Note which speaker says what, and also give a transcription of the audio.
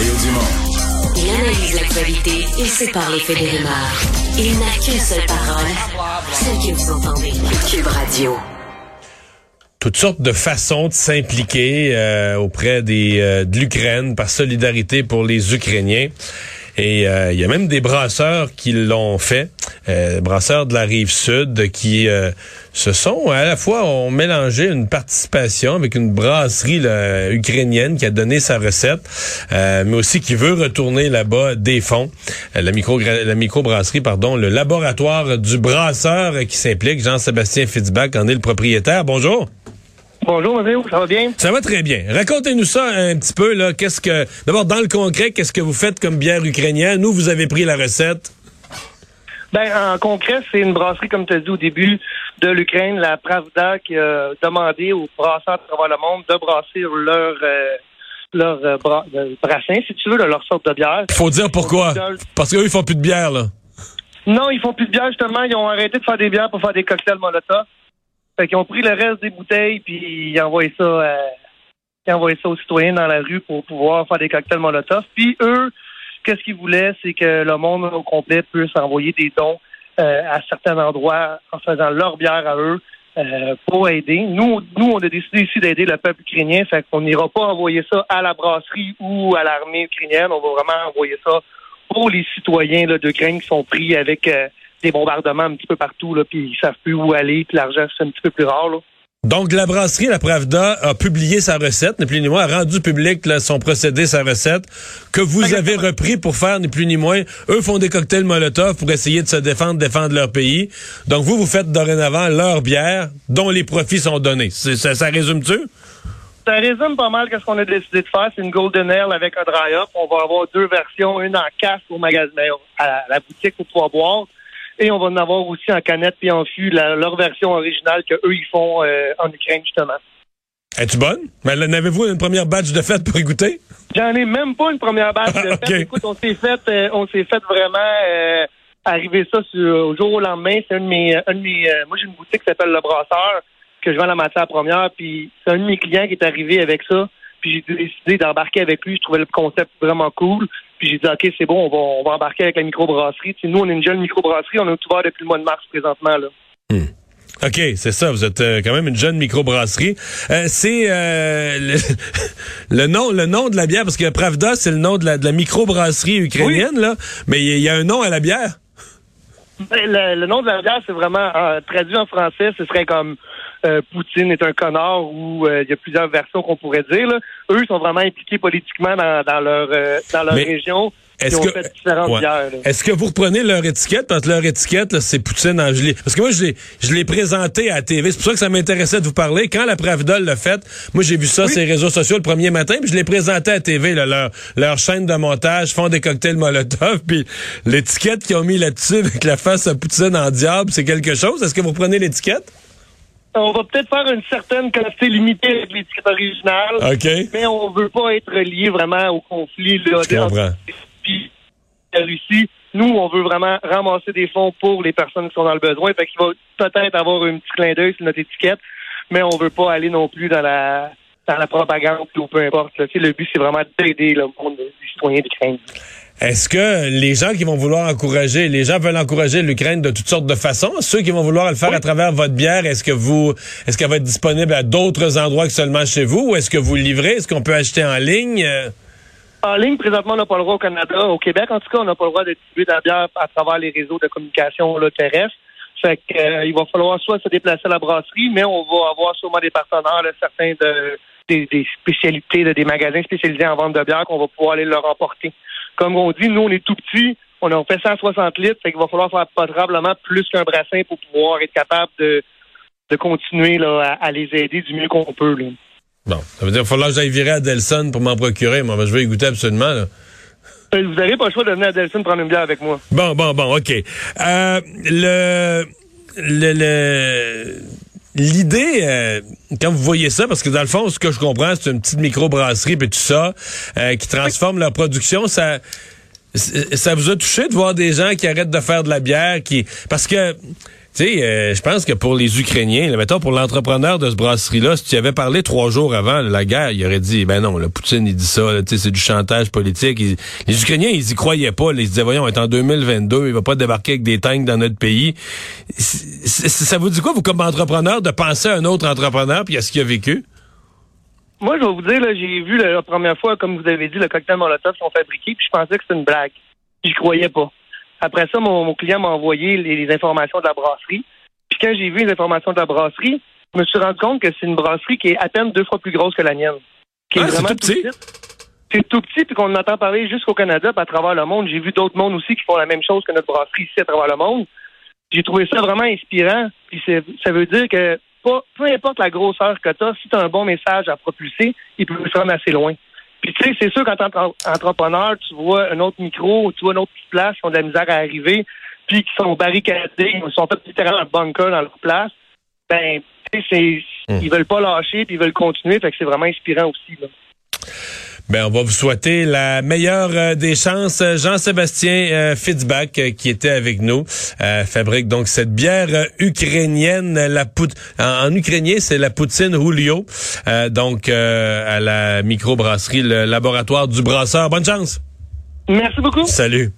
Speaker 1: Mario Dumont.
Speaker 2: Il analyse l'actualité et sépare les faits des rumeurs. Il n'a qu'une seule parole, celle que vous entendez. Cube Radio.
Speaker 3: toutes sortes de façons de s'impliquer euh, auprès des, euh, de l'Ukraine par solidarité pour les Ukrainiens. Et euh, il y a même des brasseurs qui l'ont fait, euh, brasseurs de la rive sud, qui euh, se sont à la fois ont mélangé une participation avec une brasserie là, ukrainienne qui a donné sa recette, euh, mais aussi qui veut retourner là-bas des fonds. Euh, la micro la microbrasserie, pardon, le laboratoire du brasseur qui s'implique, Jean-Sébastien Fitzbach en est le propriétaire. Bonjour.
Speaker 4: Bonjour, Mario, ça va bien?
Speaker 3: Ça va très bien. Racontez-nous ça un petit peu, là. Qu'est-ce que, d'abord, dans le concret, qu'est-ce que vous faites comme bière ukrainienne? Nous, vous avez pris la recette?
Speaker 4: Ben, en concret, c'est une brasserie, comme tu as dit au début, de l'Ukraine, la Pravda, qui a demandé aux brasseurs de travers le monde de brasser leur, euh, leur euh, bra- euh, brassin, si tu veux, de leur sorte de bière.
Speaker 3: Il faut dire pourquoi. Parce qu'eux, ils font plus de bière, là.
Speaker 4: Non, ils font plus de bière, justement. Ils ont arrêté de faire des bières pour faire des cocktails Molotov. Fait qu'ils ont pris le reste des bouteilles, puis ils envoient ça, euh, ils envoient ça aux citoyens dans la rue pour pouvoir faire des cocktails Molotov. Puis eux, qu'est-ce qu'ils voulaient, c'est que le monde au complet puisse envoyer des dons euh, à certains endroits en faisant leur bière à eux euh, pour aider. Nous, nous, on a décidé ici d'aider le peuple ukrainien, fait qu'on n'ira pas envoyer ça à la brasserie ou à l'armée ukrainienne. On va vraiment envoyer ça pour les citoyens d'Ukraine qui sont pris avec euh, des bombardements un petit peu partout, puis ils savent plus où aller, puis l'argent c'est un petit peu plus rare.
Speaker 3: Donc, la brasserie La Pravda a publié sa recette, ni plus ni moins, a rendu public là, son procédé, sa recette, que vous avez repris pour faire, ni plus ni moins. Eux font des cocktails Molotov pour essayer de se défendre, défendre leur pays. Donc, vous, vous faites dorénavant leur bière, dont les profits sont donnés. Ça, ça résume-tu?
Speaker 4: Ça résume pas mal ce qu'on a décidé de faire. C'est une Golden Ale avec un dry up. On va avoir deux versions, une en casque au magasin, à la boutique pour pouvoir boire. Et on va en avoir aussi en canette puis en fût, la- leur version originale que eux ils font euh, en Ukraine justement.
Speaker 3: Es-tu bonne? Mais n'avez-vous une première batch de fête pour y goûter?
Speaker 4: J'en ai même pas une première base de
Speaker 3: Ok.
Speaker 4: fête. Écoute, on s'est fait, euh, on s'est fait vraiment euh, arriver ça sur, au jour au lendemain. C'est un de mes, un de mes moi j'ai une boutique qui s'appelle Le Brasseur que je vends la matière première. Puis c'est un de mes clients qui est arrivé avec ça. Puis j'ai décidé d'embarquer avec lui. Je trouvais le concept vraiment cool. Puis j'ai dit ok c'est bon, on va, on va embarquer avec la microbrasserie. Tu sais, nous on est une jeune microbrasserie. On est ouvert depuis le mois de mars présentement là.
Speaker 3: OK, c'est ça. Vous êtes euh, quand même une jeune microbrasserie. Euh, c'est euh, le, le nom, le nom de la bière, parce que Pravda, c'est le nom de la, de la microbrasserie ukrainienne, là. Mais il y, a un nom à la bière.
Speaker 4: Ben, Le, le nom de la bière, c'est vraiment traduit en français, ce serait comme euh, Poutine est un connard ou euh, il y a plusieurs versions qu'on pourrait dire. Là. Eux sont vraiment impliqués politiquement dans, dans leur euh, dans leur
Speaker 3: Mais
Speaker 4: région. Ils
Speaker 3: Est-ce
Speaker 4: ont
Speaker 3: que
Speaker 4: fait différentes
Speaker 3: ouais.
Speaker 4: bières. là.
Speaker 3: est-ce que vous reprenez leur étiquette? Parce que leur étiquette là, c'est Poutine en gelée parce que moi je l'ai je l'ai présenté à la TV c'est pour ça que ça m'intéressait de vous parler quand la Pravda l'a fait moi j'ai vu ça sur les réseaux sociaux le premier matin puis je l'ai présenté à la TV là, leur leur chaîne de montage font des cocktails Molotov puis l'étiquette qu'ils ont mis là-dessus avec la face à Poutine en diable c'est quelque chose? Est-ce que vous reprenez l'étiquette?
Speaker 4: On va peut-être faire une certaine quantité limitée avec l'étiquette originale, mais on veut pas être lié vraiment au conflit là, puis la Russie. Nous, on veut vraiment ramasser des fonds pour les personnes qui sont dans le besoin. Fait qu'il va peut-être avoir un petit clin d'œil sur notre étiquette, mais on veut pas aller non plus dans la dans la propagande ou peu importe. là. Le but, c'est vraiment d'aider le monde des citoyens d'Ukraine.
Speaker 3: Est-ce que les gens qui vont vouloir encourager, les gens veulent encourager l'Ukraine de toutes sortes de façons? Ceux qui vont vouloir le faire à travers votre bière, est-ce que vous, est-ce qu'elle va être disponible à d'autres endroits que seulement chez vous? Ou est-ce que vous le livrez? Est-ce qu'on peut acheter en ligne? Euh,
Speaker 4: En ligne, présentement, on n'a pas le droit au Canada. Au Québec, en tout cas, on n'a pas le droit de distribuer de la bière à travers les réseaux de communication là, terrestres. Fait que, euh, il va falloir soit se déplacer à la brasserie, mais on va avoir sûrement des partenaires, là, certains de des, des spécialités, là, des magasins spécialisés en vente de bière qu'on va pouvoir aller leur emporter. Comme on dit, nous, on est tout petits. On a fait 160 litres, fait qu'il va falloir faire probablement plus qu'un brassin pour pouvoir être capable de, de continuer là, à, à les aider du mieux qu'on peut. Là.
Speaker 3: Bon, ça veut dire qu'il va falloir que j'aille virer à Delson pour m'en procurer. Moi, je vais y goûter absolument. là.
Speaker 4: Euh, Vous n'avez pas le choix de venir à Delson prendre une bière avec moi.
Speaker 3: Bon, bon, bon, OK. Euh, le, le, le- l'idée, euh, quand vous voyez ça, parce que dans le fond, ce que je comprends, c'est une petite microbrasserie et tout ça, euh, qui transforme leur production, ça, ça vous a touché de voir des gens qui arrêtent de faire de la bière, qui, parce que Tu sais, euh, je pense que pour les Ukrainiens, là, mettons pour l'entrepreneur de ce brasserie-là, si tu avais parlé trois jours avant la guerre, il aurait dit, ben non, le Poutine, il dit ça, c'est du chantage politique. les Ukrainiens, ils y croyaient pas. ils se disaient, voyons, on est en 2022, il va pas débarquer avec des tanks dans notre pays. ça vous dit quoi, vous, comme entrepreneur, de penser à un autre entrepreneur puis à ce qu'il a vécu?
Speaker 4: Moi, je vais vous dire, j'ai vu la, première fois, comme vous avez dit, le cocktail Molotov sont fabriqués, puis je pensais que c'était une blague. J'y croyais pas. Après ça, mon, client m'a envoyé les, informations de la brasserie. Puis quand j'ai vu les informations de la brasserie, je me suis rendu compte que c'est une brasserie qui est à peine deux fois plus grosse que la mienne. Qui
Speaker 3: est ah, vraiment tout petit?
Speaker 4: C'est tout petit, puis qu'on entend parler jusqu'au Canada, puis à travers le monde. J'ai vu d'autres mondes aussi qui font la même chose que notre brasserie ici à travers le monde. J'ai trouvé ça vraiment inspirant. Puis ça veut dire que peu importe la grosseur que tu as, si tu as un bon message à propulser, il peut se rendre assez loin. Puis tu sais, c'est sûr, quand tu entrepreneur, tu vois un autre micro, tu vois une autre petite place qui ont de la misère à arriver, puis qui sont barricadés, ils sont fait littéralement un bunker dans leur place, ben, tu sais, hmm. ils veulent pas lâcher, puis ils veulent continuer, fait que c'est vraiment inspirant aussi. Là.
Speaker 3: Ben, on va vous souhaiter la meilleure euh, des chances. Jean-Sébastien euh, Fitzbach, euh, qui était avec nous, fabrique donc cette bière ukrainienne. La en, ukrainien, c'est la poutine Julio. donc, à la microbrasserie, le laboratoire du brasseur. Bonne chance.
Speaker 4: Merci beaucoup.
Speaker 3: Salut.